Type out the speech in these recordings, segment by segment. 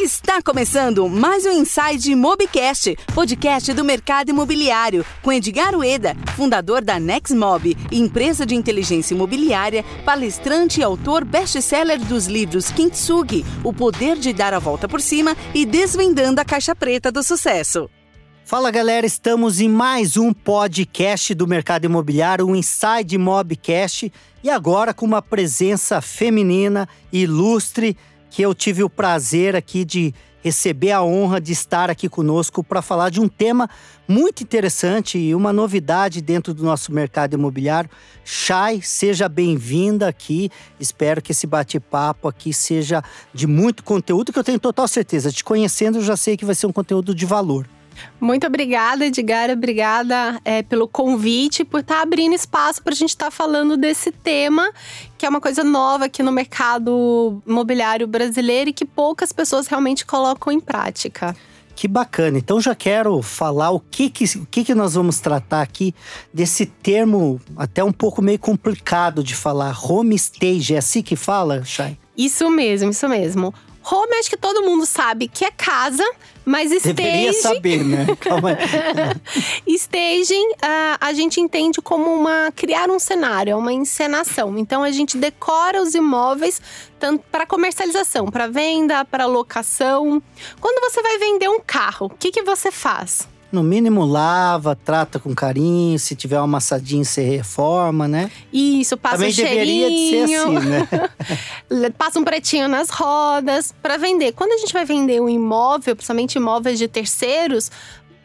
Está começando mais um Inside Mobcast, podcast do mercado imobiliário, com Edgar Ueda, fundador da Nexmob, empresa de inteligência imobiliária, palestrante e autor best-seller dos livros Kintsugi, O Poder de Dar a Volta por Cima e Desvendando a Caixa Preta do Sucesso. Fala galera, estamos em mais um podcast do mercado imobiliário, o Inside Mobcast, e agora com uma presença feminina, ilustre, que eu tive o prazer aqui de receber a honra de estar aqui conosco para falar de um tema muito interessante e uma novidade dentro do nosso mercado imobiliário. Chay, seja bem-vinda aqui. Espero que esse bate-papo aqui seja de muito conteúdo, que eu tenho total certeza. Te conhecendo, eu já sei que vai ser um conteúdo de valor. Muito obrigada, Edgar. Obrigada é, pelo convite, por estar tá abrindo espaço para a gente estar tá falando desse tema, que é uma coisa nova aqui no mercado imobiliário brasileiro e que poucas pessoas realmente colocam em prática. Que bacana. Então já quero falar o que que, o que que nós vamos tratar aqui desse termo até um pouco meio complicado de falar. Home stage, é assim que fala, Chay? Isso mesmo, isso mesmo. Home acho que todo mundo sabe que é casa, mas staging… Deveria saber, né? Calma aí. staging, uh, a gente entende como uma… Criar um cenário, é uma encenação. Então, a gente decora os imóveis tanto para comercialização, para venda, para locação. Quando você vai vender um carro, o que, que você faz? No mínimo lava, trata com carinho, se tiver uma amassadinha você reforma, né? Isso, passa Também um cheirinho. deveria de ser assim, né? passa um pretinho nas rodas para vender. Quando a gente vai vender um imóvel, principalmente imóveis de terceiros,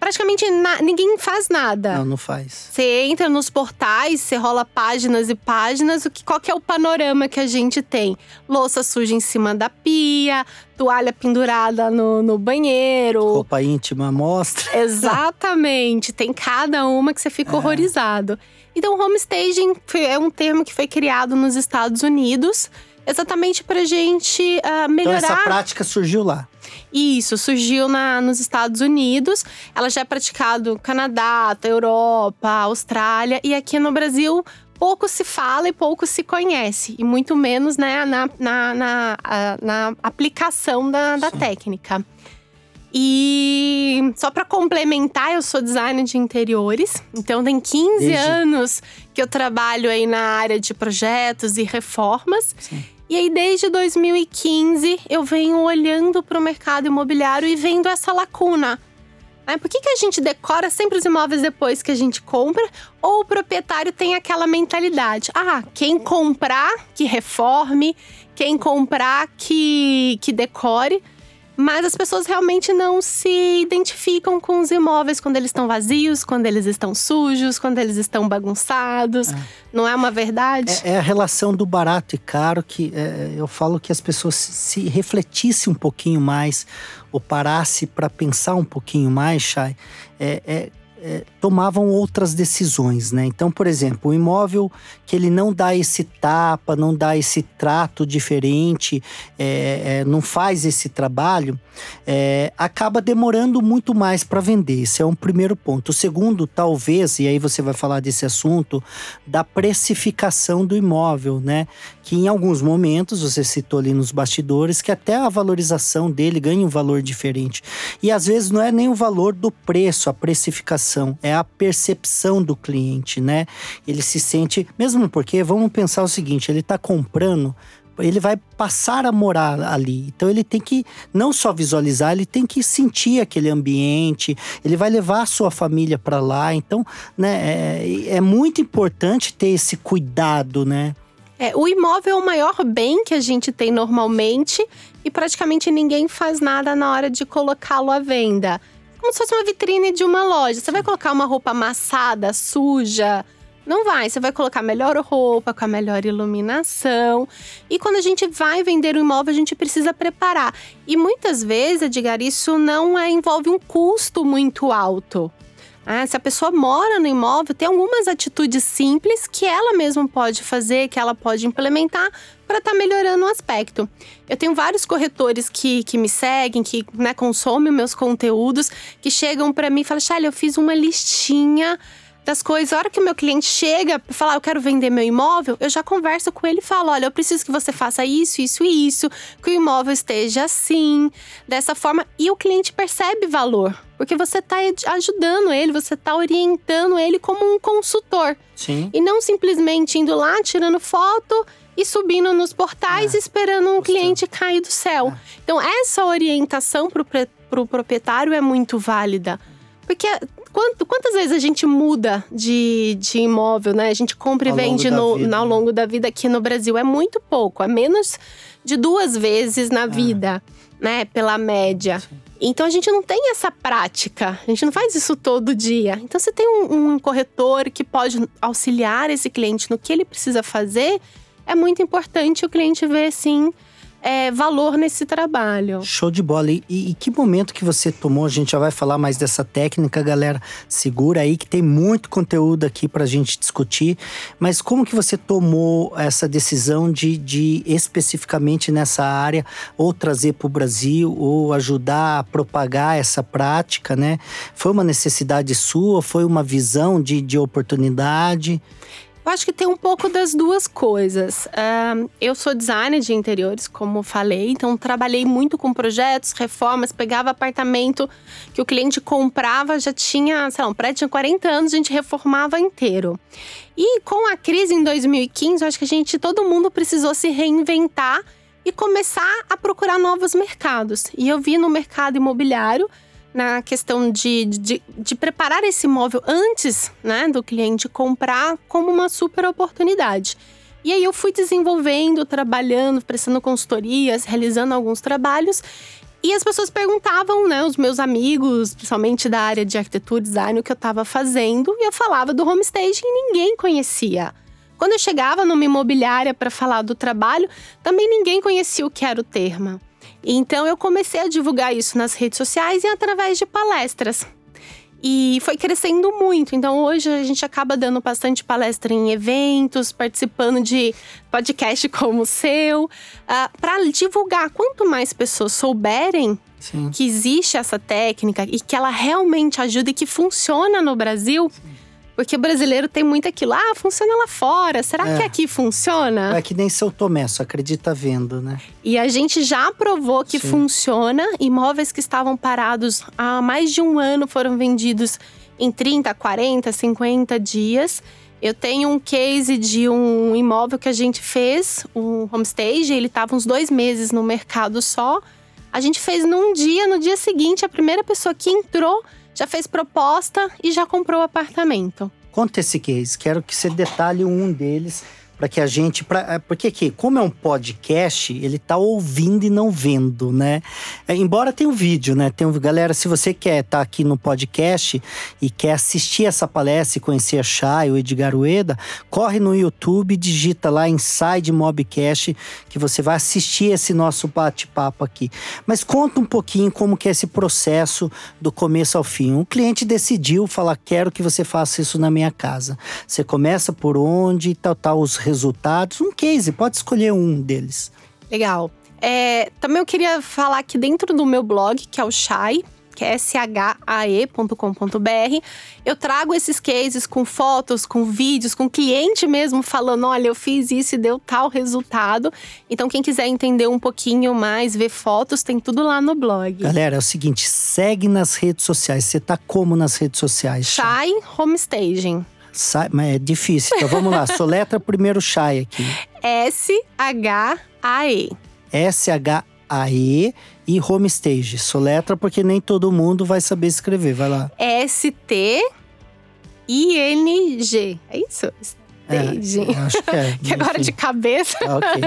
praticamente na, ninguém faz nada. Não, não faz. Você entra nos portais, você rola páginas e páginas, o que, qual que é o panorama que a gente tem? Louça suja em cima da pia, toalha pendurada no, no banheiro. Roupa íntima mostra. Exatamente. tem cada uma que você fica é. horrorizado. Então, homestaging é um termo que foi criado nos Estados Unidos exatamente para gente uh, melhorar. Então essa prática surgiu lá. Isso, surgiu na, nos Estados Unidos. Ela já é praticada no Canadá, Europa, Austrália e aqui no Brasil pouco se fala e pouco se conhece, e muito menos né, na, na, na, na aplicação da, da técnica. E só para complementar, eu sou designer de interiores, então tem 15 Desde... anos que eu trabalho aí na área de projetos e reformas. Sim. E aí, desde 2015, eu venho olhando para o mercado imobiliário e vendo essa lacuna. Né? Por que, que a gente decora sempre os imóveis depois que a gente compra? Ou o proprietário tem aquela mentalidade: ah, quem comprar, que reforme, quem comprar, que, que decore. Mas as pessoas realmente não se identificam com os imóveis quando eles estão vazios, quando eles estão sujos, quando eles estão bagunçados. É. Não é uma verdade? É, é, a relação do barato e caro que é, eu falo que as pessoas se refletissem um pouquinho mais ou parassem para pensar um pouquinho mais, Chay. É, é tomavam outras decisões, né? Então, por exemplo, o imóvel que ele não dá esse tapa, não dá esse trato diferente, é, é, não faz esse trabalho, é, acaba demorando muito mais para vender. Esse é um primeiro ponto. O segundo, talvez, e aí você vai falar desse assunto, da precificação do imóvel, né? Que em alguns momentos, você citou ali nos bastidores, que até a valorização dele ganha um valor diferente. E às vezes não é nem o valor do preço, a precificação é a percepção do cliente, né? Ele se sente, mesmo porque vamos pensar o seguinte, ele está comprando ele vai passar a morar ali. Então ele tem que não só visualizar, ele tem que sentir aquele ambiente, ele vai levar a sua família para lá. Então, né, é, é, muito importante ter esse cuidado, né? É, o imóvel é o maior bem que a gente tem normalmente e praticamente ninguém faz nada na hora de colocá-lo à venda como se fosse uma vitrine de uma loja. Você vai colocar uma roupa amassada, suja. Não vai, você vai colocar melhor roupa, com a melhor iluminação. E quando a gente vai vender um imóvel, a gente precisa preparar. E muitas vezes, Edgar, isso não é, envolve um custo muito alto. Ah, se a pessoa mora no imóvel, tem algumas atitudes simples que ela mesma pode fazer, que ela pode implementar para estar tá melhorando o aspecto. Eu tenho vários corretores que, que me seguem, que né, consomem meus conteúdos, que chegam para mim e falam: Charlie, eu fiz uma listinha das coisas. A hora que o meu cliente chega para falar, eu quero vender meu imóvel, eu já converso com ele e falo: olha, eu preciso que você faça isso, isso e isso, que o imóvel esteja assim, dessa forma. E o cliente percebe valor. Porque você está ajudando ele, você está orientando ele como um consultor. Sim. E não simplesmente indo lá, tirando foto e subindo nos portais, É. esperando um Gostei. cliente cair do céu. É. Então, essa orientação para o pro proprietário é muito válida. Porque quanto- quantas vezes a gente muda de, de imóvel, né? A gente compra e Ao longo vende no, vida, ao né? longo da vida aqui no Brasil. É muito pouco, é menos de duas vezes É. na vida, né? Pela média. Então a gente não tem essa prática, a gente não faz isso todo dia. Então você tem um, um corretor que pode auxiliar esse cliente no que ele precisa fazer, é muito importante o cliente ver sim é, valor nesse trabalho. Show de bola. E, e- que momento que você tomou? A gente já vai falar mais dessa técnica, galera. Segura aí que tem muito conteúdo aqui pra gente discutir. Mas como que você tomou essa decisão de, de especificamente nessa área, ou trazer para o Brasil, ou ajudar a propagar essa prática, né? Foi uma necessidade sua? Foi uma visão de, de oportunidade? Eu acho que tem um pouco das duas coisas. Ahn, eu sou designer de interiores, como falei, então trabalhei muito com projetos, reformas, pegava apartamento que o cliente comprava, já tinha, sei lá, um prédio tinha 40 anos, a gente reformava inteiro. E com a crise em 2015, eu acho que a gente, todo mundo precisou se reinventar e começar a procurar novos mercados. E eu vi no mercado imobiliário na questão de, de, de preparar esse imóvel antes né, do cliente comprar como uma super oportunidade. E aí eu fui desenvolvendo, trabalhando, prestando consultorias, realizando alguns trabalhos. E as pessoas perguntavam, né, os meus amigos, principalmente da área de arquitetura e design, o que eu estava fazendo. E eu falava do homestaging e ninguém conhecia. Quando eu chegava numa imobiliária para falar do trabalho, também ninguém conhecia o que era o termo. Então eu comecei a divulgar isso nas redes sociais e através de palestras. E foi crescendo muito. Então hoje a gente acaba dando bastante palestra em eventos, participando de podcast como o seu, para divulgar. Quanto mais pessoas souberem Sim. que existe essa técnica e que ela realmente ajuda e que funciona no Brasil, porque o brasileiro tem muito aquilo, ah, funciona lá fora, será É. que aqui funciona? É que nem seu Tomé, só acredita vendo, né? E a gente já provou que Sim. funciona. Imóveis que estavam parados há mais de um ano foram vendidos em 30, 40, 50 dias. Eu tenho um case de um imóvel que a gente fez, um homestage, ele estava uns dois meses no mercado só. A gente fez num dia, no dia seguinte, a primeira pessoa que entrou já fez proposta e já comprou o apartamento. Conta esse case, quero que você detalhe um deles para que a gente, pra, é, porque aqui, como é um podcast, ele tá ouvindo e não vendo, né? É, embora tenha um vídeo, né? Tem um, galera, se você quer estar aqui no podcast e quer assistir essa palestra e conhecer a Chay, o Edgar Ueda, corre no YouTube, digita lá Inside Mobcast que você vai assistir esse nosso bate-papo aqui. Mas conta um pouquinho como que é esse processo do começo ao fim. O cliente decidiu falar, quero que você faça isso na minha casa. Você começa por onde, tal, tal, os resultados. Um case, pode escolher um deles. Legal. É, também eu queria falar que dentro do meu blog, que é o Chai, que é shae.com.br, eu trago esses cases com fotos, com vídeos, com cliente mesmo falando: olha, eu fiz isso e deu tal resultado. Então, quem quiser entender um pouquinho mais, ver fotos, tem tudo lá no blog. Galera, é o seguinte, segue nas redes sociais. Você tá como nas redes sociais? Chai Homestaging. Sai- mas é difícil. Então vamos lá, soletra primeiro Chay aqui. S-H-A-E. S-H-A-E e Homestage. Soletra porque nem todo mundo vai saber escrever. Vai lá. S-T-I-N-G. É isso? É, acho que é. que agora enfim. de cabeça. Tá, ok.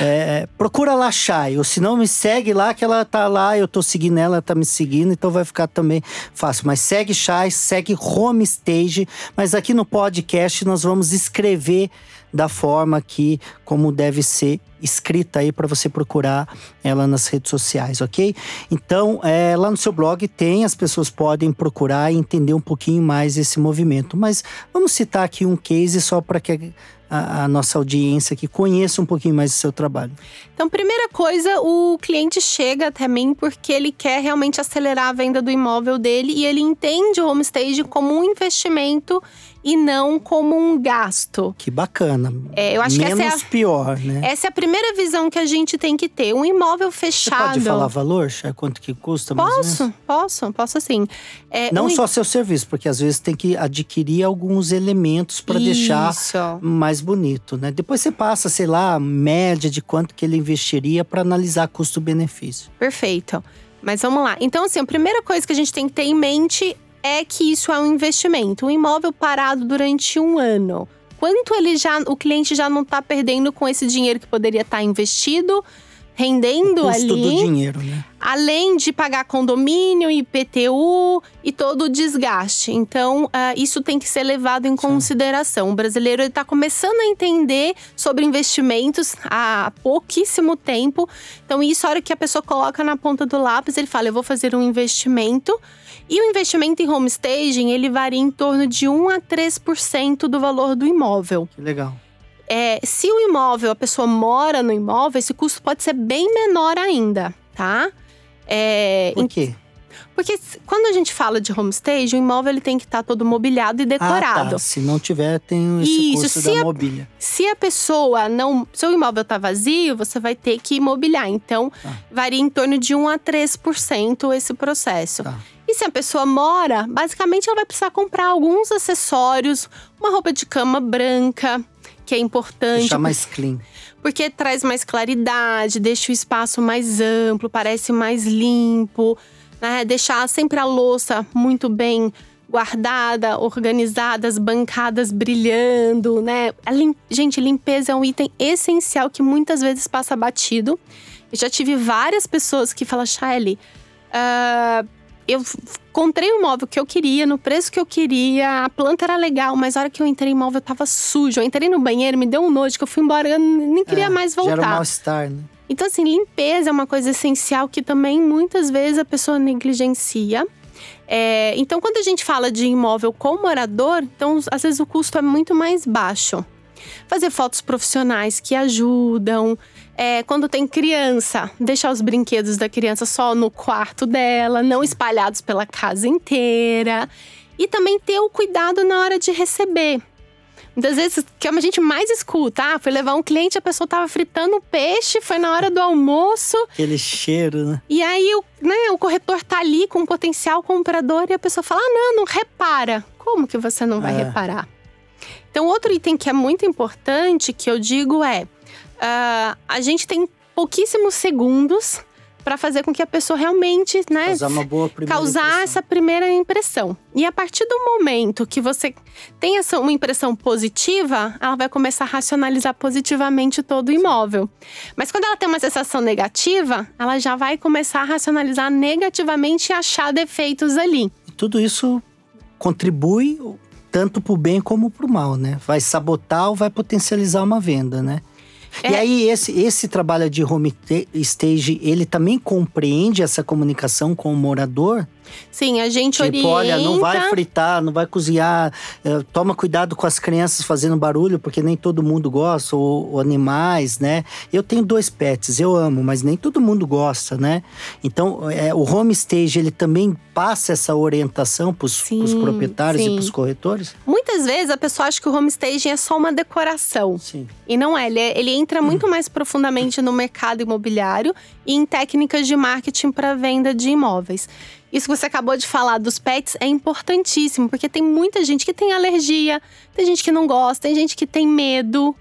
É, procura lá Chay, ou se não me segue lá, que ela tá lá, eu tô seguindo ela, ela tá me seguindo, então vai ficar também fácil. Mas segue Chay, segue Homestage, mas aqui no podcast nós vamos escrever da forma que, como deve ser escrita aí para você procurar ela nas redes sociais, ok? Então, é, lá no seu blog tem, as pessoas podem procurar e entender um pouquinho mais esse movimento. Mas vamos citar aqui um case só para que a, a, nossa audiência que conheça um pouquinho mais do seu trabalho? Então, primeira coisa, o cliente chega até mim porque ele quer realmente acelerar a venda do imóvel dele e ele entende o homestage como um investimento e não como um gasto. Que bacana. É, eu acho Menos que essa é a, pior, né? Essa é a primeira visão que a gente tem que ter. Um imóvel fechado. Você pode falar valor, Chay? Quanto que custa? Posso, posso, posso sim. É, não um... só seu serviço, porque às vezes tem que adquirir alguns elementos para deixar mais bonito, né? Depois você passa, sei lá, média de quanto que ele investiria para analisar custo-benefício. Perfeito. Mas vamos lá. Então, assim, a primeira coisa que a gente tem que ter em mente é que isso é um investimento. Um imóvel parado durante um ano. Quanto ele já, o cliente já não está perdendo com esse dinheiro que poderia estar tá investido, rendendo o custo ali. do dinheiro, né? Além de pagar condomínio, IPTU e todo o desgaste. Então, uh, isso tem que ser levado em consideração. Sim. O brasileiro está começando a entender sobre investimentos há pouquíssimo tempo. Então, isso, a hora que a pessoa coloca na ponta do lápis, ele fala: eu vou fazer um investimento e o investimento em homestaging, ele varia em torno de 1 a 3% do valor do imóvel. Que legal. É, se o imóvel, a pessoa mora no imóvel, esse custo pode ser bem menor ainda, tá? É, Por quê? Porque quando a gente fala de homestaging, o imóvel ele tem que estar tá todo mobiliado e decorado. Ah, tá. Se não tiver, tem esse Isso, custo da a, mobília. Se a pessoa não. Se o imóvel está vazio, você vai ter que imobiliar. Então, tá. varia em torno de 1 a 3% esse processo. Tá. E se a pessoa mora, basicamente ela vai precisar comprar alguns acessórios, uma roupa de cama branca, que é importante. Deixar mais clean. Porque traz mais claridade, deixa o espaço mais amplo, parece mais limpo, né? Deixar sempre a louça muito bem guardada, organizada, as bancadas brilhando, né? Lim... Gente, limpeza é um item essencial que muitas vezes passa batido. Eu já tive várias pessoas que falam, Shelly, uh, eu encontrei o móvel que eu queria, no preço que eu queria, a planta era legal, mas a hora que eu entrei no móvel tava sujo. Eu entrei no banheiro, me deu um nojo que eu fui embora, eu nem queria é, mais voltar. Gera um mal-estar, né? Então, assim, limpeza é uma coisa essencial que também muitas vezes a pessoa negligencia. É, então, quando a gente fala de imóvel com morador, então às vezes o custo é muito mais baixo. Fazer fotos profissionais que ajudam, é, quando tem criança, deixar os brinquedos da criança só no quarto dela, não espalhados pela casa inteira. E também ter o cuidado na hora de receber. Muitas vezes, que a gente mais escuta, ah, foi levar um cliente, a pessoa tava fritando peixe, foi na hora do almoço. Aquele cheiro, né? E aí, o, né, o corretor tá ali com um potencial comprador e a pessoa fala, ah, não, não repara. Como que você não vai é. reparar? Então, outro item que é muito importante, que eu digo é uh, a gente tem pouquíssimos segundos para fazer com que a pessoa realmente, né, causar, uma boa causar impressão. essa primeira impressão. E a partir do momento que você tem essa uma impressão positiva, ela vai começar a racionalizar positivamente todo o imóvel. Mas quando ela tem uma sensação negativa, ela já vai começar a racionalizar negativamente e achar defeitos ali. E tudo isso contribui tanto para o bem como para o mal, né? Vai sabotar ou vai potencializar uma venda, né? É. E aí, esse, esse trabalho de home stage, ele também compreende essa comunicação com o morador? Sim, a gente tipo, orienta… olha, não vai fritar, não vai cozinhar. Eh, toma cuidado com as crianças fazendo barulho, porque nem todo mundo gosta, ou, ou, animais, né? Eu tenho dois pets, eu amo, mas nem todo mundo gosta, né? Então, é, o home stage, ele também passa essa orientação para os proprietários sim. e para os corretores? Muitas vezes a pessoa acha que o home staging é só uma decoração. Sim. E não é, ele, é, ele entra muito mais profundamente no mercado imobiliário e em técnicas de marketing para venda de imóveis. Isso que você acabou de falar dos pets é importantíssimo, porque tem muita gente que tem alergia, tem gente que não gosta, tem gente que tem medo.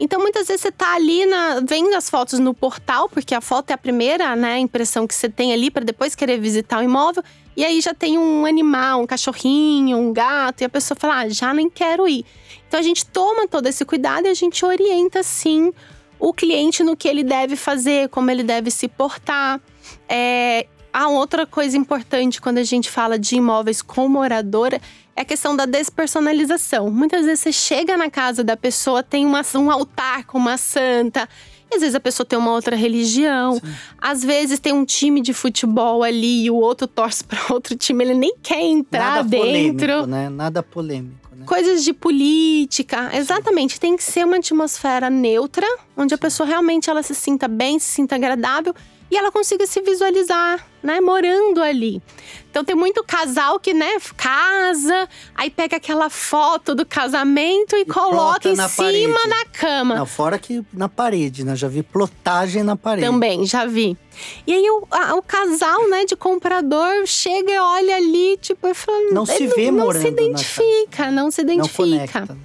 Então, muitas vezes você tá ali na, vendo as fotos no portal, porque a foto é a primeira né, impressão que você tem ali para depois querer visitar o imóvel. E aí já tem um animal, um cachorrinho, um gato, e a pessoa fala: ah, já nem quero ir. Então a gente toma todo esse cuidado e a gente orienta sim o cliente no que ele deve fazer, como ele deve se portar. É, Há outra coisa importante quando a gente fala de imóveis com moradora é a questão da despersonalização. Muitas vezes você chega na casa da pessoa, tem uma, um altar com uma santa. E às vezes a pessoa tem uma outra religião. Sim. Às vezes tem um time de futebol ali e o outro torce para outro time, ele nem quer entrar Nada dentro. né? Nada polêmico. né? Coisas de política, exatamente. Tem que ser uma atmosfera neutra, onde a pessoa realmente ela se sinta bem, se sinta agradável e ela consiga se visualizar, né, morando ali. Então tem muito casal que, né, casa, aí pega aquela foto do casamento e, e coloca em cima parede. na cama. Não, fora que na parede, né? Já vi plotagem na parede. Também, já vi. E aí o, a, o casal, né, de comprador chega e olha ali, tipo, falando, não se vê não, morando não se identifica, não se identifica. Não.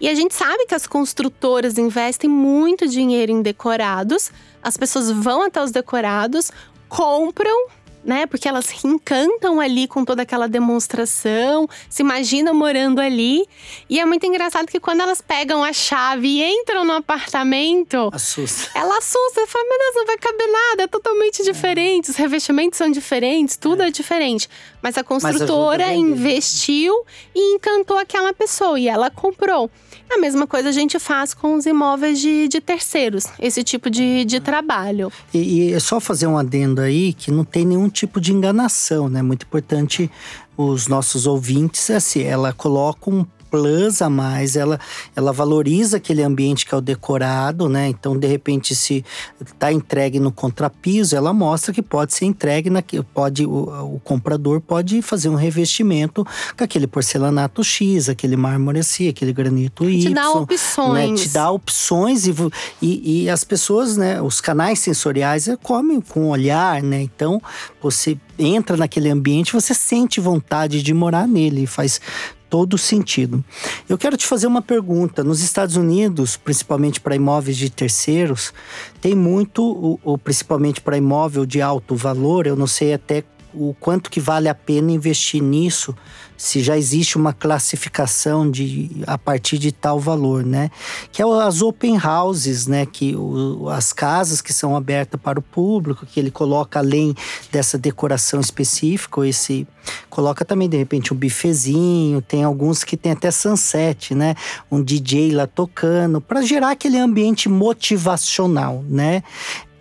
E a gente sabe que as construtoras investem muito dinheiro em decorados. As pessoas vão até os decorados, compram, né? Porque elas encantam ali com toda aquela demonstração, se imaginam morando ali. E é muito engraçado que quando elas pegam a chave e entram no apartamento, assusta. Ela assusta, fala: Meu Deus, não vai caber nada, é totalmente diferente. É. Os revestimentos são diferentes, tudo é, é diferente. Mas a construtora Mas investiu e encantou aquela pessoa e ela comprou. A mesma coisa a gente faz com os imóveis de, de terceiros, esse tipo de, de trabalho. E, e é só fazer um adendo aí que não tem nenhum tipo de enganação, né? Muito importante os nossos ouvintes, assim, ela coloca um plus a mais, ela, ela valoriza aquele ambiente que é o decorado, né? Então, de repente, se está entregue no contrapiso, ela mostra que pode ser entregue na, pode o, o comprador pode fazer um revestimento com aquele porcelanato X, aquele mármore assim, aquele granito Y. Te dá opções. Né? Te dá opções e, e, e as pessoas, né? Os canais sensoriais é, comem com o olhar, né? Então, você entra naquele ambiente, você sente vontade de morar nele, faz todo sentido. Eu quero te fazer uma pergunta. Nos Estados Unidos, principalmente para imóveis de terceiros, tem muito, ou principalmente para imóvel de alto valor, eu não sei até o quanto que vale a pena investir nisso, se já existe uma classificação de a partir de tal valor, né? Que é as open houses, né? Que o, as casas que são abertas para o público, que ele coloca além dessa decoração específica, esse coloca também de repente um bifezinho, tem alguns que tem até sunset, né? Um DJ lá tocando para gerar aquele ambiente motivacional, né?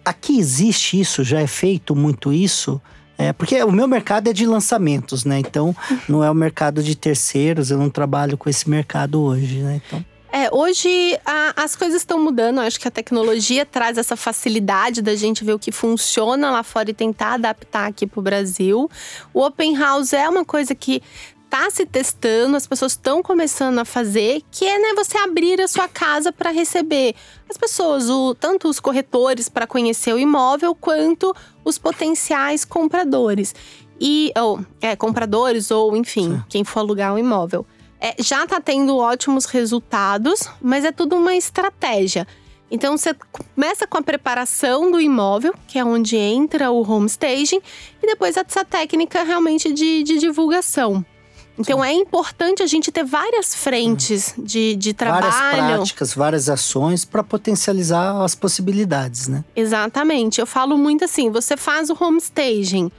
Aqui existe isso, já é feito muito isso. É, porque o meu mercado é de lançamentos, né? Então, não é o mercado de terceiros, eu não trabalho com esse mercado hoje, né? Então. É, hoje a, as coisas estão mudando. Eu acho que a tecnologia traz essa facilidade da gente ver o que funciona lá fora e tentar adaptar aqui para o Brasil. O Open House é uma coisa que está se testando, as pessoas estão começando a fazer, que é né, você abrir a sua casa para receber as pessoas, o, tanto os corretores para conhecer o imóvel, quanto os potenciais compradores. E, ou, é, compradores, ou enfim, Sim. quem for alugar o um imóvel. É, já está tendo ótimos resultados, mas é tudo uma estratégia. Então você começa com a preparação do imóvel, que é onde entra o home staging, e depois essa técnica realmente de, de divulgação. Então Sim. é importante a gente ter várias frentes de, de trabalho. Várias práticas, várias ações para potencializar as possibilidades, né? Exatamente. Eu falo muito assim: você faz o home staging,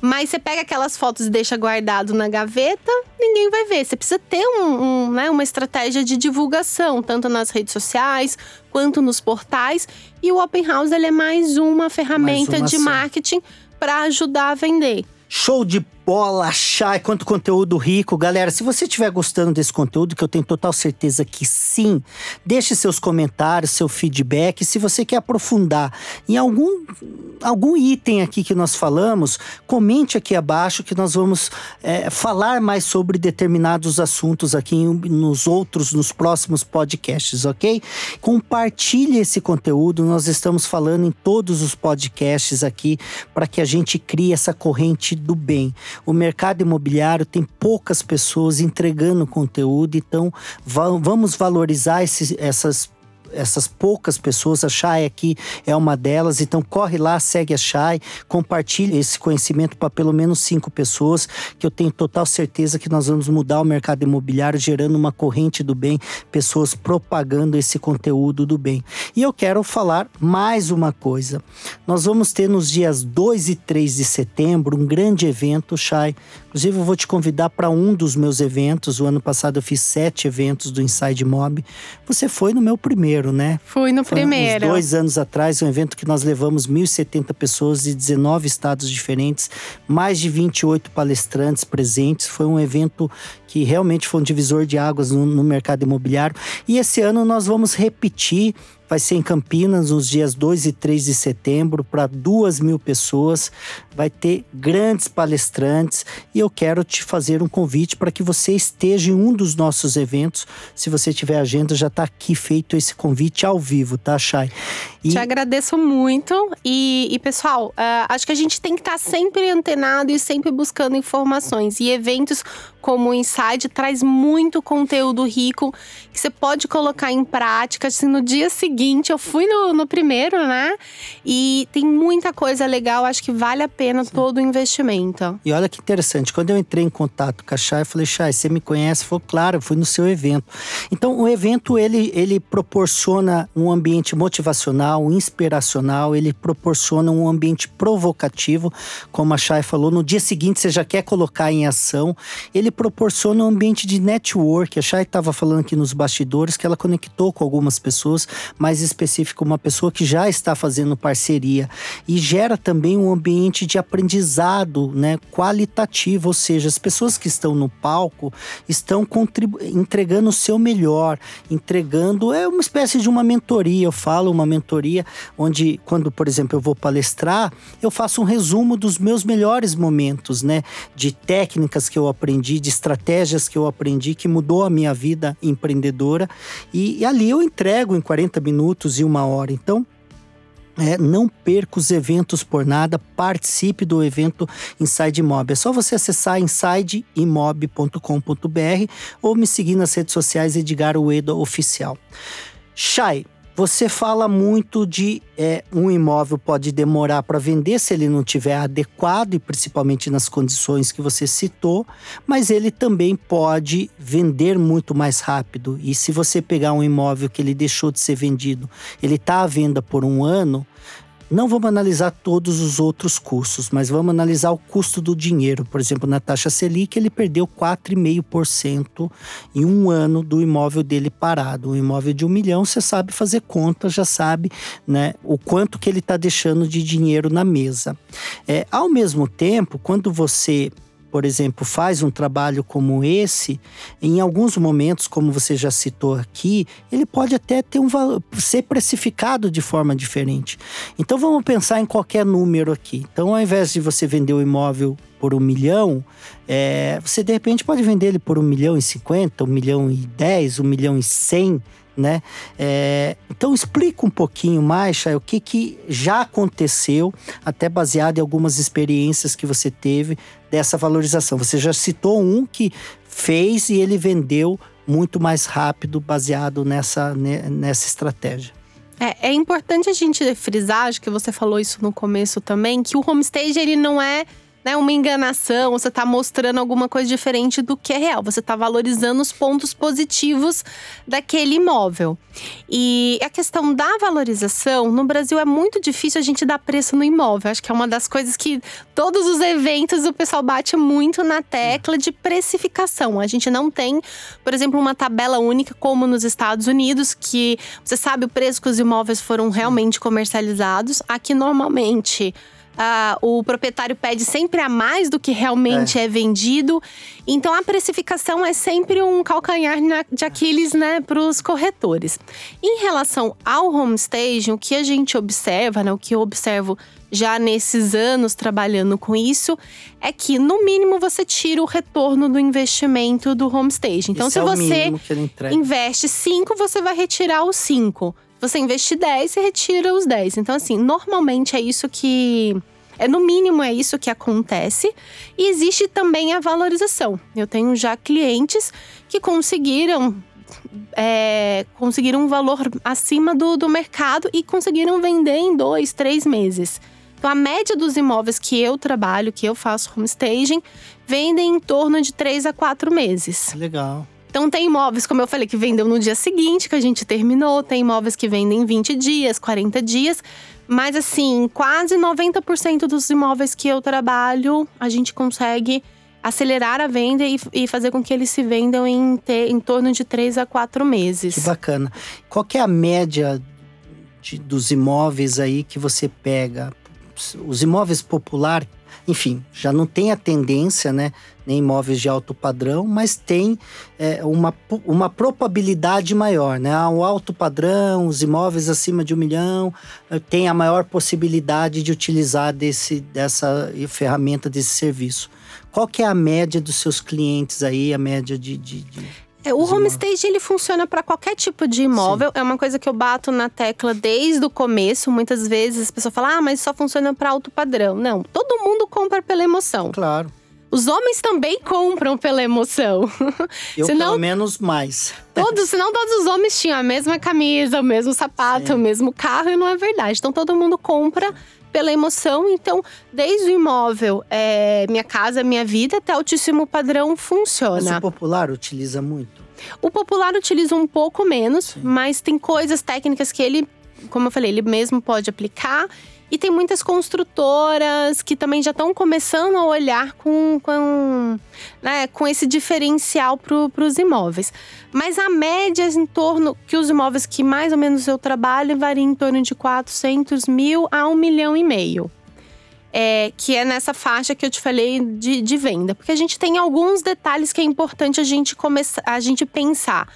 mas você pega aquelas fotos e deixa guardado na gaveta, ninguém vai ver. Você precisa ter um, um, né, uma estratégia de divulgação, tanto nas redes sociais quanto nos portais. E o Open House ele é mais uma ferramenta mais uma de marketing para ajudar a vender. Show de bola, chai, quanto conteúdo rico. Galera, se você estiver gostando desse conteúdo, que eu tenho total certeza que sim, deixe seus comentários, seu feedback. Se você quer aprofundar em algum, algum item aqui que nós falamos, comente aqui abaixo que nós vamos é, falar mais sobre determinados assuntos aqui nos outros, nos próximos podcasts, ok? Compartilhe esse conteúdo, nós estamos falando em todos os podcasts aqui para que a gente crie essa corrente do bem. O mercado imobiliário tem poucas pessoas entregando conteúdo, então vamos valorizar esses, essas essas poucas pessoas, a Chay aqui é uma delas, então corre lá, segue a Chay, compartilha esse conhecimento para pelo menos cinco pessoas, que eu tenho total certeza que nós vamos mudar o mercado imobiliário, gerando uma corrente do bem, pessoas propagando esse conteúdo do bem. E eu quero falar mais uma coisa. Nós vamos ter nos dias 2 e 3 de setembro um grande evento, Chay. Inclusive, eu vou te convidar para um dos meus eventos. O ano passado eu fiz sete eventos do Inside Mob. Você foi no meu primeiro né? Fui no Foi primeiro. Uns dois anos atrás, um evento que nós levamos 1.070 pessoas de 19 estados diferentes, mais de 28 palestrantes presentes. Foi um evento que realmente foi um divisor de águas no, no mercado imobiliário. E esse ano nós vamos repetir vai ser em Campinas nos dias 2 e 3 de setembro para duas mil pessoas. Vai ter grandes palestrantes e eu quero te fazer um convite para que você esteja em um dos nossos eventos. Se você tiver agenda, já está aqui feito esse convite ao vivo, tá, Chay? E... Te agradeço muito. E, e pessoal, uh, acho que a gente tem que estar tá sempre antenado e sempre buscando informações. E eventos como o Inside traz muito conteúdo rico que você pode colocar em prática. Assim, no dia seguinte, eu fui no, no primeiro, né? E tem muita coisa legal, acho que vale a pena Sim. todo o investimento. E olha que interessante, quando eu entrei em contato com a Chay, eu falei, Chay, você me conhece? Falou, claro, fui no seu evento. Então, o evento, ele, ele proporciona um ambiente motivacional, inspiracional, ele proporciona um ambiente provocativo, como a Chay falou, no dia seguinte você já quer colocar em ação. Ele proporciona um ambiente de network. A Chay estava falando aqui nos bastidores que ela conectou com algumas pessoas, mais específico, uma pessoa que já está fazendo parceria. E gera também um ambiente de aprendizado né, qualitativo, ou seja, as pessoas que estão no palco estão entregando o seu melhor, entregando. É uma espécie de uma mentoria, eu falo, uma mentoria, onde, quando, por exemplo, eu vou palestrar, eu faço um resumo dos meus melhores momentos, né? De técnicas que eu aprendi, de estratégias que eu aprendi que mudou a minha vida empreendedora. E, e ali eu entrego em 40 minutos e uma hora. Então, é, não perca os eventos por nada, participe do evento Inside Mob. É só você acessar insideimob.com.br ou me seguir nas redes sociais Edgar Ueda Oficial. Chay, você fala muito de é, um imóvel pode demorar para vender se ele não tiver adequado e principalmente nas condições que você citou, mas ele também pode vender muito mais rápido. E se você pegar um imóvel que ele deixou de ser vendido, ele está à venda por um ano, não vamos analisar todos os outros custos, mas vamos analisar o custo do dinheiro. Por exemplo, na taxa Selic, ele perdeu 4,5% em um ano do imóvel dele parado. Um imóvel de um milhão, você sabe fazer conta, já sabe né, o quanto que ele está deixando de dinheiro na mesa. É, ao mesmo tempo, quando você por exemplo, faz um trabalho como esse, em alguns momentos, como você já citou aqui, ele pode até ter um valor, ser precificado de forma diferente. Então vamos pensar em qualquer número aqui. Então, ao invés de você vender o imóvel por um milhão, é, você de repente pode vender ele por um milhão e cinquenta, um milhão e dez, um milhão e cem né? É, então explica um pouquinho mais, Chay, o que, que já aconteceu, até baseado em algumas experiências que você teve dessa valorização. Você já citou um que fez e ele vendeu muito mais rápido, baseado nessa, nessa estratégia. É, é importante a gente frisar, acho que você falou isso no começo também, que o homestage ele não é né, uma enganação, você está mostrando alguma coisa diferente do que é real. Você está valorizando os pontos positivos daquele imóvel. E a questão da valorização, no Brasil é muito difícil a gente dar preço no imóvel. Acho que é uma das coisas que todos os eventos o pessoal bate muito na tecla de precificação. A gente não tem, por exemplo, uma tabela única como nos Estados Unidos, que você sabe o preço que os imóveis foram realmente comercializados. Aqui normalmente Uh, o proprietário pede sempre a mais do que realmente é, é vendido. Então a precificação é sempre um calcanhar de Aquiles né, para os corretores. Em relação ao homestaging, o que a gente observa, né, o que eu observo já nesses anos trabalhando com isso, é que no mínimo você tira o retorno do investimento do homestaging. Então, isso se é você investe 5, você vai retirar os 5 você investe 10 e retira os 10. Então, assim, normalmente é isso que. É, no mínimo, é isso que acontece. E existe também a valorização. Eu tenho já clientes que conseguiram é, conseguiram um valor acima do, do mercado e conseguiram vender em dois, três meses. Então, a média dos imóveis que eu trabalho, que eu faço homestaging, vendem em torno de três a quatro meses. Legal. Então tem imóveis, como eu falei, que vendeu no dia seguinte que a gente terminou, tem imóveis que vendem 20 dias, 40 dias. Mas assim, quase 90% dos imóveis que eu trabalho, a gente consegue acelerar a venda e, e fazer com que eles se vendam em, ter, em torno de três a quatro meses. Que bacana. Qual que é a média de, dos imóveis aí que você pega? Os imóveis popular, enfim, já não tem a tendência, né? Nem imóveis de alto padrão, mas tem é, uma, uma probabilidade maior, né? O alto padrão, os imóveis acima de um milhão, eh, tem a maior possibilidade de utilizar desse, dessa ferramenta, desse serviço. Qual que é a média dos seus clientes aí, a média de, de, de... É, o homestage ele funciona para qualquer tipo de imóvel. Sim. É uma coisa que eu bato na tecla desde o começo. Muitas vezes as pessoas falam: "Ah, mas só funciona para alto padrão". Não, todo mundo compra pela emoção. Claro. Os homens também compram pela emoção. Eu senão, pelo menos mais. Todos, senão todos os homens tinham a mesma camisa, o mesmo sapato, Sim. o mesmo carro e não é verdade. Então todo mundo compra pela emoção. Então, desde o imóvel, é, minha casa, minha vida, até altíssimo padrão funciona. Mas o popular utiliza muito? O popular utiliza um pouco menos, Sim. mas tem coisas técnicas que ele, como eu falei, ele mesmo pode aplicar. E tem muitas construtoras que também já estão começando a olhar com, com, né, com esse diferencial para os imóveis. Mas a média em torno que os imóveis que mais ou menos eu trabalho varia em torno de 400 mil a 1 milhão e meio. É, que é nessa faixa que eu te falei de, de venda. Porque a gente tem alguns detalhes que é importante a gente começar, a gente pensar.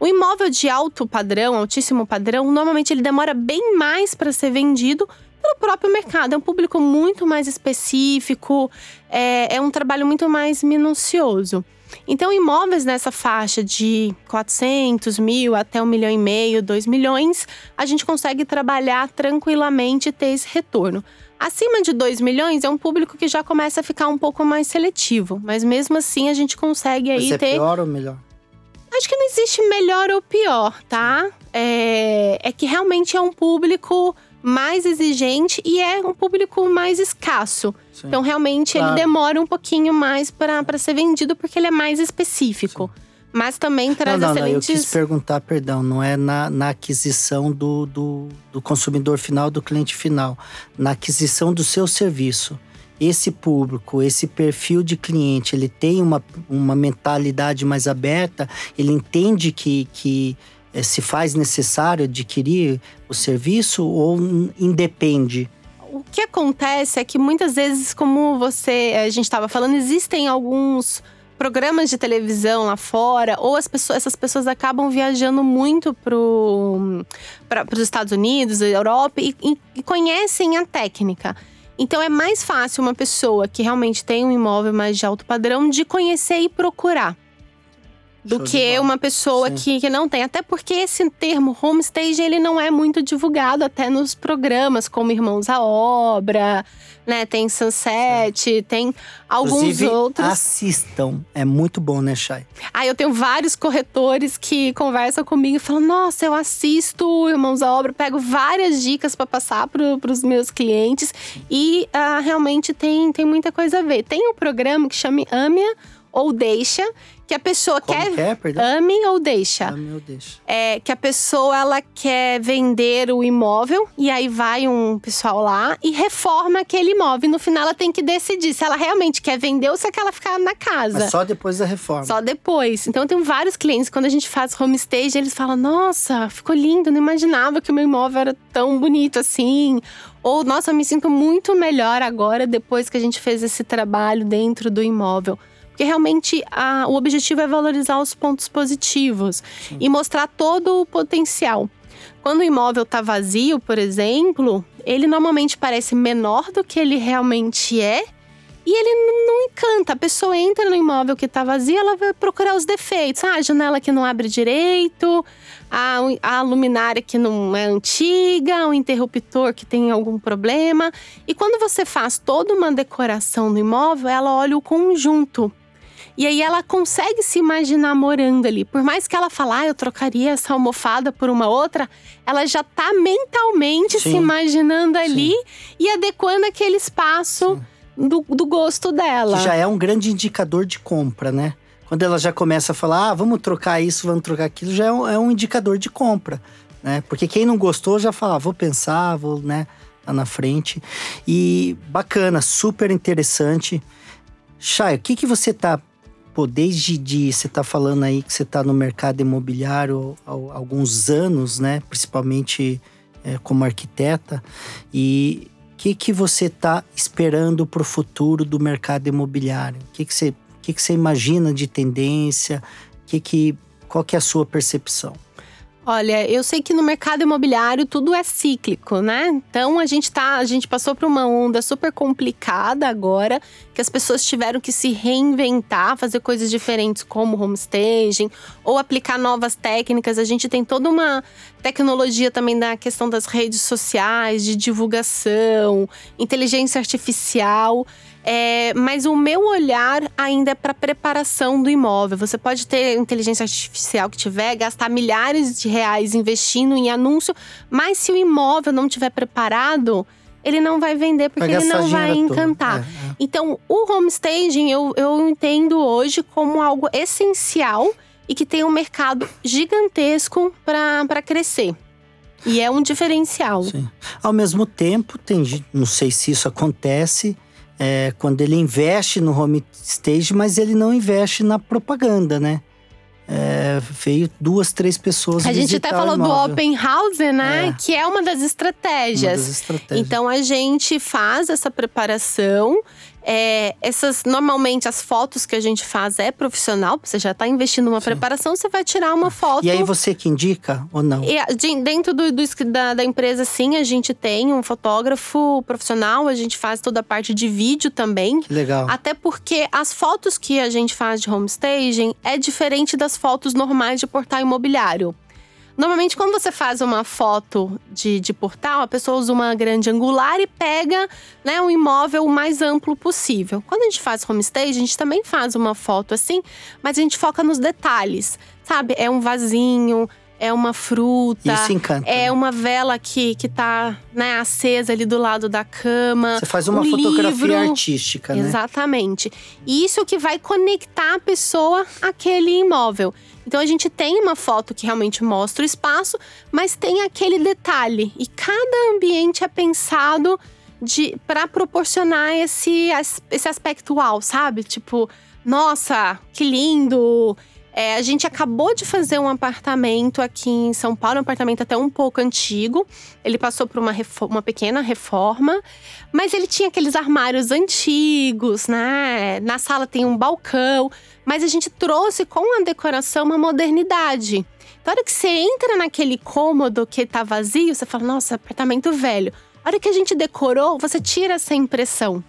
O imóvel de alto padrão, altíssimo padrão, normalmente ele demora bem mais para ser vendido pelo próprio mercado. É um público muito mais específico, é, é um trabalho muito mais minucioso. Então, imóveis nessa faixa de 400 mil até um milhão e meio, dois milhões, a gente consegue trabalhar tranquilamente e ter esse retorno. Acima de 2 milhões é um público que já começa a ficar um pouco mais seletivo, mas mesmo assim a gente consegue aí Mas é ter. pior ou melhor? Acho que não existe melhor ou pior, tá? É, é que realmente é um público mais exigente e é um público mais escasso. Sim. Então, realmente, claro. ele demora um pouquinho mais para ser vendido porque ele é mais específico. Sim. Mas também traz não, não, excelentes. Não, eu quis perguntar, perdão, não é na, na aquisição do, do, do consumidor final, do cliente final, na aquisição do seu serviço esse público, esse perfil de cliente, ele tem uma, uma mentalidade mais aberta, ele entende que, que se faz necessário adquirir o serviço ou independe? O que acontece é que muitas vezes, como você a gente estava falando, existem alguns programas de televisão lá fora, ou as pessoas, essas pessoas acabam viajando muito para os Estados Unidos, Europa e, e, e conhecem a técnica. Então é mais fácil uma pessoa que realmente tem um imóvel mais de alto padrão de conhecer e procurar do Show que uma pessoa que, que não tem. Até porque esse termo homestage ele não é muito divulgado até nos programas como Irmãos à Obra, né? Tem Sunset, Sim. tem alguns Inclusive, outros. Assistam, é muito bom, né, Chay? Ah, eu tenho vários corretores que conversam comigo e falam: Nossa, eu assisto Irmãos à Obra, pego várias dicas para passar para os meus clientes e ah, realmente tem, tem muita coisa a ver. Tem um programa que chama Amia ou Deixa, que a pessoa Como quer. quer perdão? Ame ou deixa. Ame ou deixa. É que a pessoa ela quer vender o imóvel e aí vai um pessoal lá e reforma aquele imóvel. E no final ela tem que decidir se ela realmente quer vender ou se quer ela ficar na casa. Mas só depois da reforma. Só depois. Então tem vários clientes quando a gente faz homestage, eles falam: "Nossa, ficou lindo, não imaginava que o meu imóvel era tão bonito assim". Ou, nossa, eu me sinto muito melhor agora depois que a gente fez esse trabalho dentro do imóvel. Porque realmente a, o objetivo é valorizar os pontos positivos Sim. e mostrar todo o potencial. Quando o imóvel está vazio, por exemplo, ele normalmente parece menor do que ele realmente é. E ele não encanta. A pessoa entra no imóvel que está vazio, ela vai procurar os defeitos. Ah, a janela que não abre direito, a, a luminária que não é antiga, o interruptor que tem algum problema. E quando você faz toda uma decoração no imóvel, ela olha o conjunto. E aí ela consegue se imaginar morando ali. Por mais que ela fale, ah, eu trocaria essa almofada por uma outra, ela já tá mentalmente Sim. se imaginando ali Sim. e adequando aquele espaço do, do, gosto dela. Que já é um grande indicador de compra, né? Quando ela já começa a falar, ah, vamos trocar isso, vamos trocar aquilo, já é um, é um indicador de compra, né? Porque quem não gostou já fala, ah, vou pensar, vou, né? Lá na frente. E bacana, super interessante. Chay, o que, que você tá Pô, desde de, você está falando aí que você está no mercado imobiliário há alguns anos, né? Principalmente é, como arquiteta. E o que, que você está esperando para o futuro do mercado imobiliário? O que, que, você, que, que você imagina de tendência? Que que, qual que é a sua percepção? Olha, eu sei que no mercado imobiliário tudo é cíclico, né? Então a gente tá, a gente passou por uma onda super complicada agora, que as pessoas tiveram que se reinventar, fazer coisas diferentes como homestaging ou aplicar novas técnicas. A gente tem toda uma tecnologia também da questão das redes sociais, de divulgação, inteligência artificial. É, mas o meu olhar ainda é para preparação do imóvel. Você pode ter inteligência artificial que tiver, gastar milhares de reais investindo em anúncio, mas se o imóvel não tiver preparado, ele não vai vender porque vai ele não vai encantar. É, é. Então, o homestaging eu, eu entendo hoje como algo essencial e que tem um mercado gigantesco para crescer. E é um diferencial. Sim. Ao mesmo tempo, tem, não sei se isso acontece, é, quando ele investe no home stage, mas ele não investe na propaganda, né? É, veio duas, três pessoas. A gente até falou do open house, né? É. Que é uma das. Uma das estratégias. Então a gente faz essa preparação é, essas normalmente as fotos que a gente faz é profissional, você já está investindo numa Sim. preparação, você vai tirar uma foto. E aí você que indica ou não? E, dentro do, do da, da, empresa, sim, a gente tem um fotógrafo profissional, a gente faz toda a parte de vídeo também. Que legal. Até porque as fotos que a gente faz de homestaging é diferente das fotos normais de portal imobiliário. Normalmente, quando você faz uma foto de, de portal, a pessoa usa uma grande angular e pega né, um imóvel o mais amplo possível. Quando a gente faz homestay, a gente também faz uma foto assim, mas a gente foca nos detalhes. Sabe? É um vasinho, é uma fruta. Isso encanta. É uma vela que, que tá né, acesa ali do lado da cama. Você faz uma um fotografia livro. artística, né? Exatamente. E isso que vai conectar a pessoa àquele imóvel. Então a gente tem uma foto que realmente mostra o espaço, mas tem aquele detalhe. E cada ambiente é pensado para proporcionar esse, esse aspecto uau, sabe? Tipo, nossa, que lindo! É, a gente acabou de fazer um apartamento aqui em São Paulo, um apartamento até um pouco antigo. Ele passou por uma, uma pequena reforma, mas ele tinha aqueles armários antigos, né? Na sala tem um balcão, mas a gente trouxe com a decoração uma modernidade. Então, a hora que você entra naquele cômodo que tá vazio, você fala, nossa, apartamento velho. A hora que a gente decorou, você tira essa impressão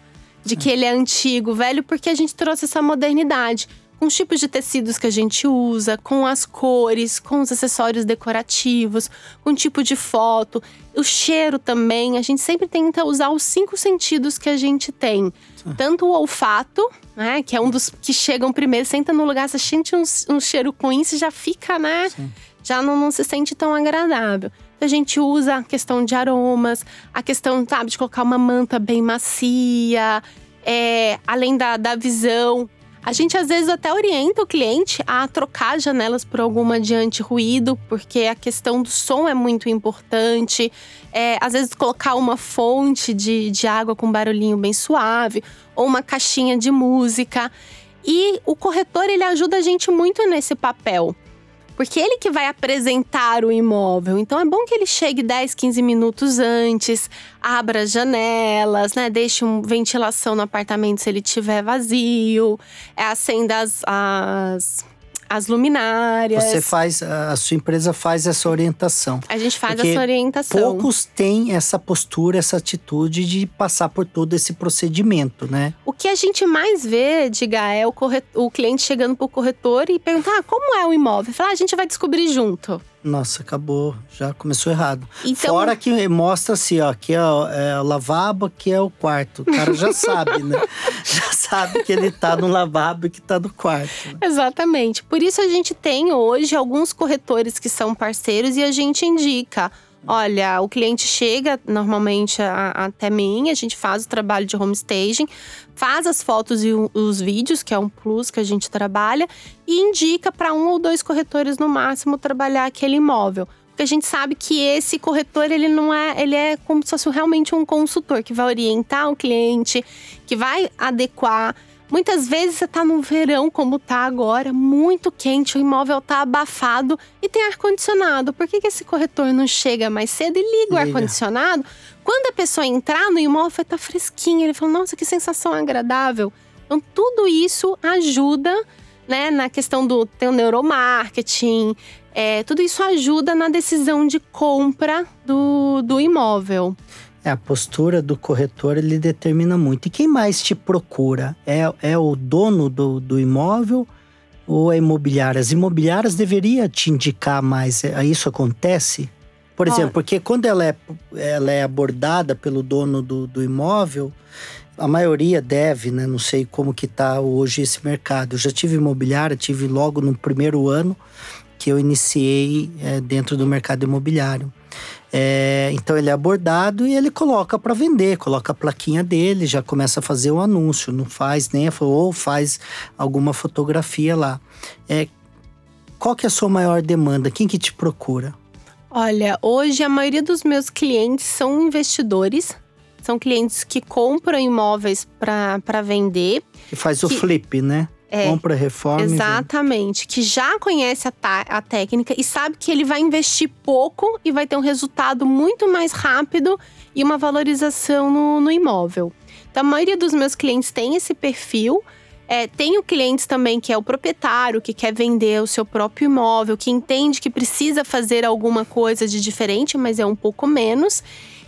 de que ele é antigo, velho, porque a gente trouxe essa modernidade com os tipos de tecidos que a gente usa, com as cores, com os acessórios decorativos, com o tipo de foto, o cheiro também. A gente sempre tenta usar os cinco sentidos que a gente tem. Sim. Tanto o olfato, né, que é um dos que chegam primeiro, senta no lugar, você sente um, um cheiro ruim, você já fica, né? Sim. Já não, não se sente tão agradável a gente usa a questão de aromas, a questão, sabe, de colocar uma manta bem macia, é, além da, da visão, a gente às vezes até orienta o cliente a trocar janelas por alguma de anti-ruído, porque a questão do som é muito importante. É, às vezes colocar uma fonte de, de água com barulhinho bem suave, ou uma caixinha de música. E o corretor ele ajuda a gente muito nesse papel. Porque ele que vai apresentar o imóvel. Então é bom que ele chegue 10, 15 minutos antes, abra as janelas, né? Deixe uma ventilação no apartamento se ele tiver vazio, é, acenda as, as as luminárias. Você faz, a sua empresa faz essa orientação. A gente faz essa orientação. Poucos têm essa postura, essa atitude de passar por todo esse procedimento, né? O que a gente mais vê, diga, é o, corretor, o cliente chegando pro corretor e perguntar ah, como é o imóvel. Falar, ah, a gente vai descobrir junto. Nossa, acabou. Já começou errado. Então, Fora que mostra assim, ó, aqui é, é o lavabo, aqui é o quarto. O cara já sabe, né? Já sabe que ele tá no lavabo e que tá no quarto. Né? Exatamente. Por isso a gente tem hoje alguns corretores que são parceiros e a gente indica. Olha, o cliente chega normalmente a, até mim, a gente faz o trabalho de homestaging, faz as fotos e os vídeos, que é um plus que a gente trabalha, e indica para um ou dois corretores no máximo trabalhar aquele imóvel. Porque a gente sabe que esse corretor, ele não é, ele é como se fosse realmente um consultor que vai orientar o cliente, que vai adequar Muitas vezes você está no verão, como está agora, muito quente, o imóvel está abafado e tem ar-condicionado. Por que, que esse corretor não chega mais cedo e liga, liga. o ar-condicionado? Quando a pessoa entrar no imóvel, vai estar tá fresquinho. Ele fala, nossa, que sensação agradável. Então, tudo isso ajuda né, na questão do tem o neuromarketing, é, tudo isso ajuda na decisão de compra do, do imóvel. É, a postura do corretor ele determina muito. E quem mais te procura? É, é o dono do, do imóvel ou é imobiliária? As imobiliárias deveria te indicar mais. É, isso acontece? Por exemplo, porque quando ela é, ela é abordada pelo dono do, do imóvel, a maioria deve, né? Não sei como que tá hoje esse mercado. Eu já tive imobiliária, tive logo no primeiro ano que eu iniciei é, dentro do mercado imobiliário. É, então ele é abordado e ele coloca para vender, coloca a plaquinha dele, já começa a fazer o anúncio, não faz nem ou faz alguma fotografia lá. É, qual que é a sua maior demanda? Quem que te procura? Olha, hoje a maioria dos meus clientes são investidores, são clientes que compram imóveis para vender. Que faz que, o flip, né? É, Compra, reforma. Exatamente. Que já conhece a, a técnica e sabe que ele vai investir pouco e vai ter um resultado muito mais rápido e uma valorização no, no imóvel. Então, a maioria dos meus clientes tem esse perfil. É, tenho clientes também que é o proprietário, que quer vender o seu próprio imóvel, que entende que precisa fazer alguma coisa de diferente, mas é um pouco menos.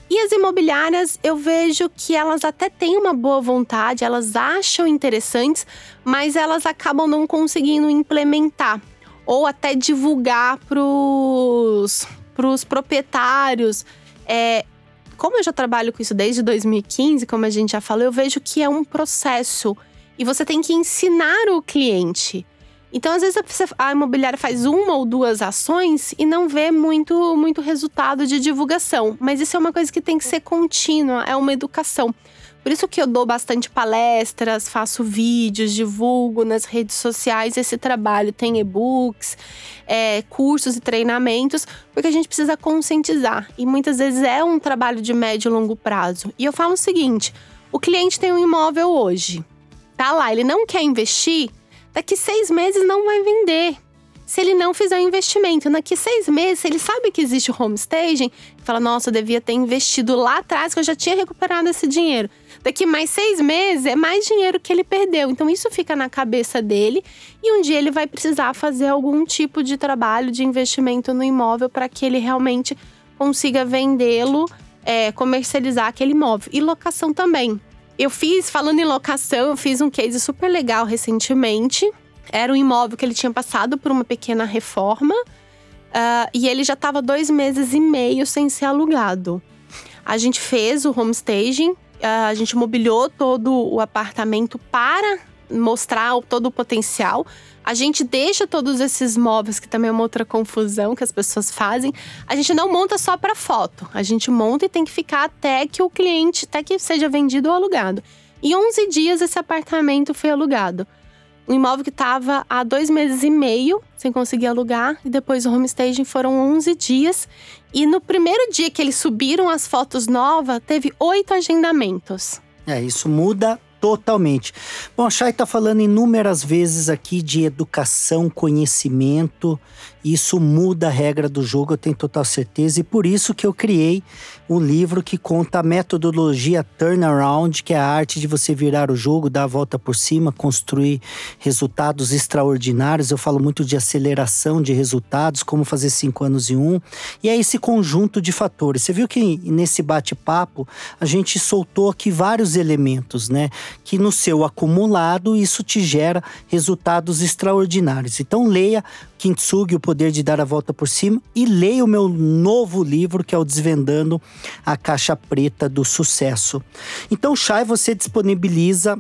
E as imobiliárias, eu vejo que elas até têm uma boa vontade, elas acham interessantes, mas elas acabam não conseguindo implementar ou até divulgar para os proprietários. É, como eu já trabalho com isso desde 2015, como a gente já falou, eu vejo que é um processo e você tem que ensinar o cliente. Então, às vezes, a imobiliária faz uma ou duas ações e não vê muito, muito resultado de divulgação. Mas isso é uma coisa que tem que ser contínua, é uma educação. Por isso que eu dou bastante palestras, faço vídeos, divulgo nas redes sociais esse trabalho. Tem e-books, é, cursos e treinamentos, porque a gente precisa conscientizar. E muitas vezes é um trabalho de médio e longo prazo. E eu falo o seguinte: o cliente tem um imóvel hoje, tá lá, ele não quer investir daqui seis meses não vai vender. Se ele não fizer um investimento, daqui seis meses, ele sabe que existe o homestaging, fala: Nossa, eu devia ter investido lá atrás, que eu já tinha recuperado esse dinheiro. Daqui mais seis meses é mais dinheiro que ele perdeu. Então, isso fica na cabeça dele e um dia ele vai precisar fazer algum tipo de trabalho de investimento no imóvel para que ele realmente consiga vendê-lo, é, comercializar aquele imóvel. E locação também. Eu fiz, falando em locação, eu fiz um case super legal recentemente. Era um imóvel que ele tinha passado por uma pequena reforma uh, e ele já estava dois meses e meio sem ser alugado. A gente fez o homestaging, uh, a gente mobiliou todo o apartamento para mostrar todo o potencial. A gente deixa todos esses móveis, que também é uma outra confusão que as pessoas fazem. A gente não monta só para foto. A gente monta e tem que ficar até que o cliente, até que seja vendido ou alugado. Em 11 dias, esse apartamento foi alugado. Um imóvel que estava há dois meses e meio sem conseguir alugar, e depois o homestaging foram 11 dias. E no primeiro dia que eles subiram as fotos novas, teve oito agendamentos. É, isso muda totalmente. Bom, a Chay está falando inúmeras vezes aqui de educação, conhecimento. Isso muda a regra do jogo, eu tenho total certeza. E por isso que eu criei um livro que conta a metodologia turnaround, que é a arte de você virar o jogo, dar a volta por cima, construir resultados extraordinários. Eu falo muito de aceleração de resultados, como fazer cinco anos em um. E é esse conjunto de fatores. Você viu que nesse bate-papo a gente soltou aqui vários elementos, né? Que no seu acumulado isso te gera resultados extraordinários. Então leia Kintsugi, O Poder de Dar a Volta por Cima, e leia o meu novo livro, que é o Desvendando a Caixa Preta do Sucesso. Então, Chay, você disponibiliza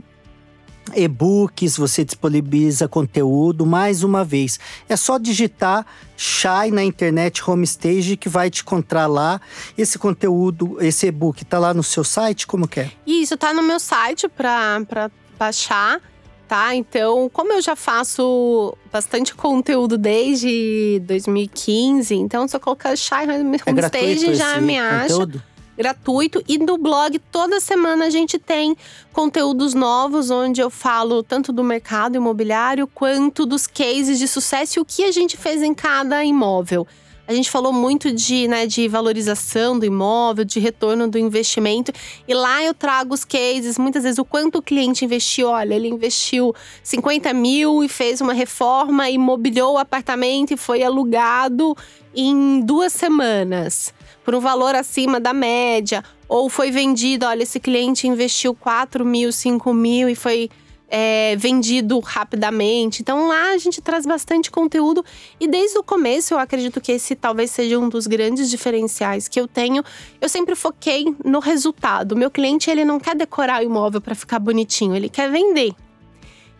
e-books, você disponibiliza conteúdo, mais uma vez. É só digitar Shai na internet Homestage que vai te encontrar lá. Esse conteúdo, esse e-book tá lá no seu site, como que é? Isso, tá no meu site para baixar tá? Então, como eu já faço bastante conteúdo desde 2015, então se eu colocar Shy Homestage, é já me acha. Conteúdo? gratuito e no blog toda semana a gente tem conteúdos novos onde eu falo tanto do mercado imobiliário quanto dos cases de sucesso e o que a gente fez em cada imóvel. A gente falou muito de, né, de valorização do imóvel, de retorno do investimento. E lá eu trago os cases, muitas vezes, o quanto o cliente investiu. Olha, ele investiu 50 mil e fez uma reforma, imobiliou o apartamento e foi alugado em duas semanas, por um valor acima da média. Ou foi vendido, olha, esse cliente investiu 4 mil, 5 mil e foi é, vendido rapidamente. Então lá a gente traz bastante conteúdo e desde o começo eu acredito que esse talvez seja um dos grandes diferenciais que eu tenho. Eu sempre foquei no resultado. Meu cliente ele não quer decorar o imóvel para ficar bonitinho, ele quer vender.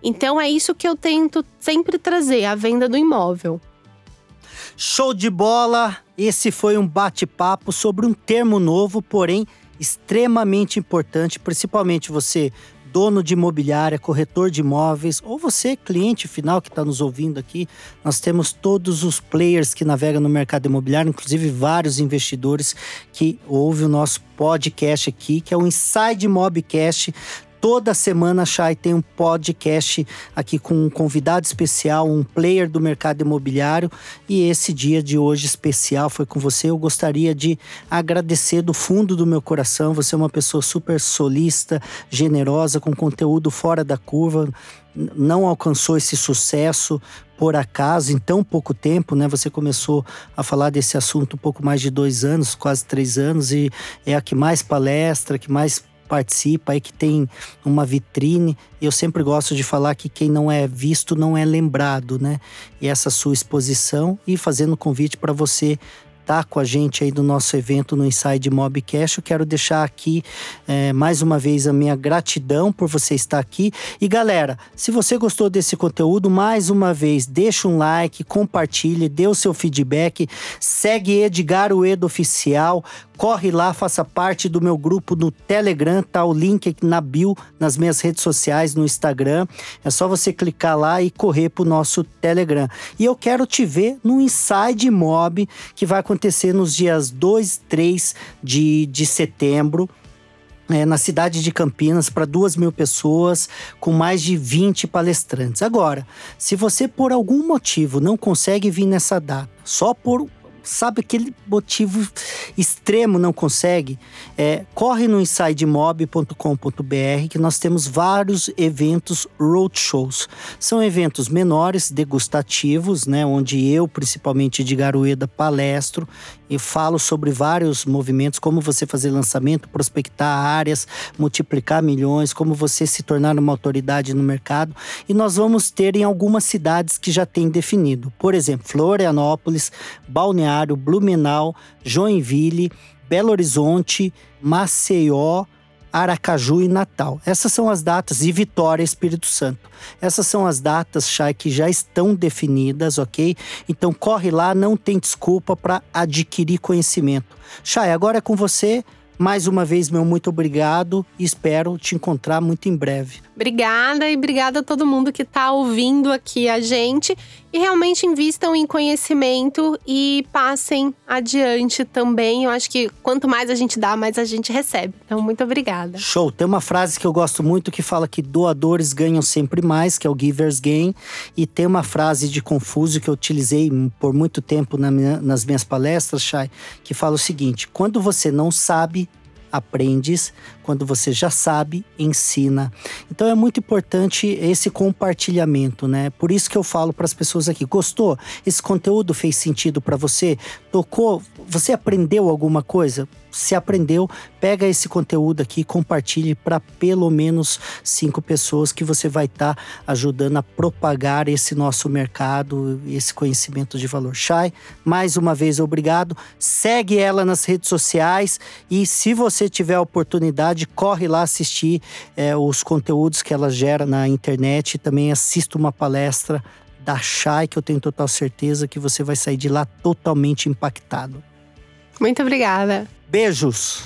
Então é isso que eu tento sempre trazer, a venda do imóvel. Show de bola! Esse foi um bate-papo sobre um termo novo, porém extremamente importante, principalmente você dono de imobiliária, corretor de imóveis, ou você, cliente final que está nos ouvindo aqui, nós temos todos os players que navegam no mercado imobiliário, inclusive vários investidores que ouvem o nosso podcast aqui, que é o Inside Mobcast. Toda semana a Chay tem um podcast aqui com um convidado especial, um player do mercado imobiliário. E esse dia de hoje especial foi com você. Eu gostaria de agradecer do fundo do meu coração. Você é uma pessoa super solista, generosa, com conteúdo fora da curva não alcançou esse sucesso por acaso em tão pouco tempo, né? Você começou a falar desse assunto um pouco mais de dois anos, quase três anos, e é a que mais palestra, que mais participa e que tem uma vitrine. Eu sempre gosto de falar que quem não é visto não é lembrado, né? E essa sua exposição e fazendo convite para você tá com a gente aí do nosso evento no Inside Mobcast. Eu quero deixar aqui é, mais uma vez a minha gratidão por você estar aqui. E galera, se você gostou desse conteúdo, mais uma vez, deixa um like, compartilhe, dê o seu feedback, segue Edgar Uedo Oficial, corre lá, faça parte do meu grupo no Telegram, tá o link na bio, nas minhas redes sociais, no Instagram. É só você clicar lá e correr pro nosso Telegram. E eu quero te ver no Inside Mob, que vai acontecer acontecer nos dias 2 e 3 de, de setembro. É, na cidade de Campinas para duas mil pessoas, com mais de 20 palestrantes. Agora, se você por algum motivo não consegue vir nessa data, só por sabe aquele motivo extremo não consegue, é, corre no insidemob.com.br que nós temos vários eventos roadshows. São eventos menores, degustativos, né, onde eu, principalmente de Garueda, palestro e falo sobre vários movimentos, como você fazer lançamento, prospectar áreas, multiplicar milhões, como você se tornar uma autoridade no mercado. E nós vamos ter em algumas cidades que já tem definido. Por exemplo, Florianópolis, Balneário, Blumenau, Joinville, Belo Horizonte, Maceió, Aracaju e Natal. Essas são as datas e Vitória, Espírito Santo. Essas são as datas, Chay, que já estão definidas, ok? Então corre lá, não tem desculpa para adquirir conhecimento. Chay, agora é com você. Mais uma vez, meu muito obrigado e espero te encontrar muito em breve. Obrigada e obrigada a todo mundo que está ouvindo aqui a gente. E realmente invistam em conhecimento e passem adiante também. Eu acho que quanto mais a gente dá, mais a gente recebe. Então, muito obrigada. Show! Tem uma frase que eu gosto muito que fala que doadores ganham sempre mais, que é o Giver's Gain. E tem uma frase de Confúcio que eu utilizei por muito tempo na minha, nas minhas palestras, Chay, que fala o seguinte: quando você não sabe, aprendes, quando você já sabe, ensina. Então é muito importante esse compartilhamento, né? Por isso que eu falo para as pessoas aqui: gostou? Esse conteúdo fez sentido para você? Tocou? Você aprendeu alguma coisa? Se aprendeu, pega esse conteúdo aqui e compartilhe para pelo menos cinco pessoas que você vai estar tá ajudando a propagar esse nosso mercado, esse conhecimento de valor. Chay, mais uma vez obrigado. Segue ela nas redes sociais e se você tiver oportunidade, corre lá assistir é, os conteúdos que ela gera na internet. Também assista uma palestra da Chay, que eu tenho total certeza que você vai sair de lá totalmente impactado. Muito obrigada. Beijos!